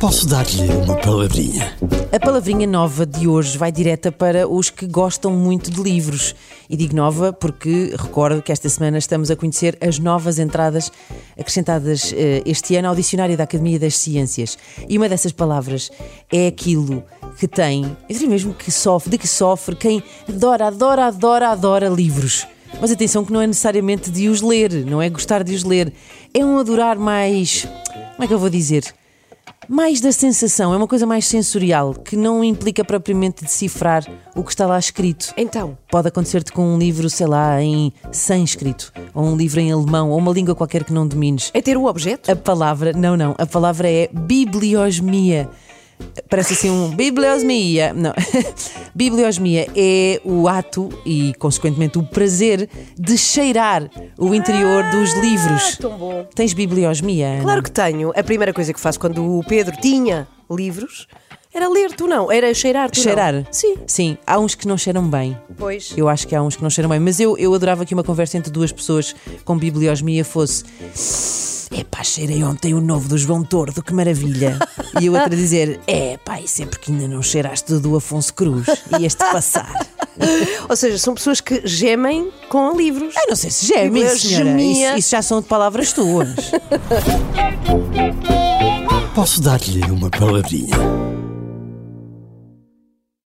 Posso dar-lhe uma palavrinha? A palavrinha nova de hoje vai direta para os que gostam muito de livros. E digo nova porque recordo que esta semana estamos a conhecer as novas entradas acrescentadas eh, este ano ao Dicionário da Academia das Ciências. E uma dessas palavras é aquilo que tem, eu diria mesmo que sofre, de que sofre quem adora, adora, adora, adora livros. Mas atenção que não é necessariamente de os ler, não é gostar de os ler. É um adorar mais. Como é que eu vou dizer? mais da sensação, é uma coisa mais sensorial, que não implica propriamente decifrar o que está lá escrito. Então, Pode acontecer-te com um livro, sei lá, em sânscrito, ou um livro em alemão, ou uma língua qualquer que não domines. é ter o objeto? A palavra, não, não, a palavra é bibliosmia. Parece assim um bibliosmia. Não. bibliosmia é o ato e, consequentemente, o prazer de cheirar o interior dos livros. tão bom. Tens bibliosmia? Ana? Claro que tenho. A primeira coisa que faço quando o Pedro tinha livros era ler, tu não, era cheirar, tu não. Cheirar? Sim. Sim, há uns que não cheiram bem. Pois. Eu acho que há uns que não cheiram bem, mas eu, eu adorava que uma conversa entre duas pessoas com bibliosmia fosse. Epá, cheirei ontem o novo do João Tordo, que maravilha. E eu outra dizer: É, pá, e sempre que ainda não cheiraste do Afonso Cruz, ias-te passar. Ou seja, são pessoas que gemem com livros. Eu não sei se geme, senhora. Bibliosmia. Isso, isso já são de palavras tuas. Posso dar-lhe uma palavrinha?